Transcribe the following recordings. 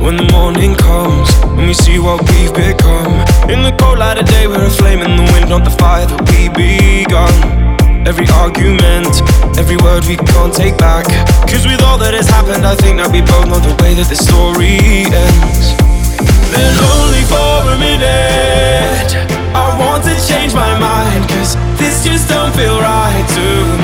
when the morning comes. When we see what we've become. In the cold light of day, we're a flame in the wind, not the fire that we begun. Every argument, every word we can't take back. Cause with all that has happened, I think that we both know the way that this story ends. Then only for a minute, I want to change my mind. Cause this just don't feel right to me.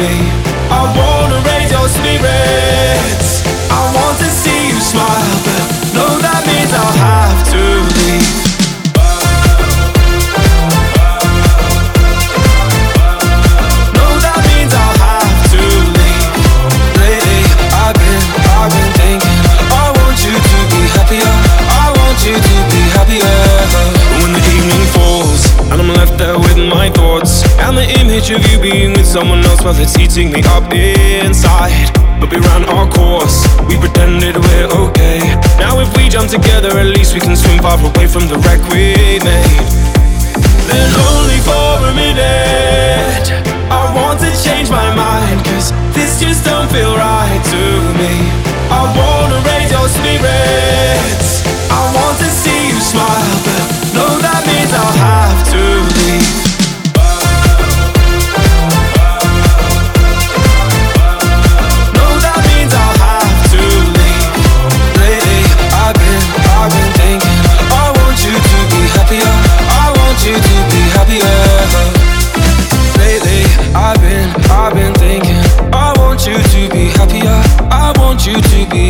Of you being with someone else, well, it's eating me up inside. But we ran our course, we pretended we're okay. Now if we jump together, at least we can swim far away from the wreck we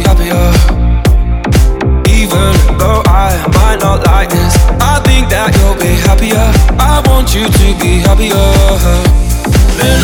happier. Even though I might not like this, I think that you'll be happier. I want you to be happier. And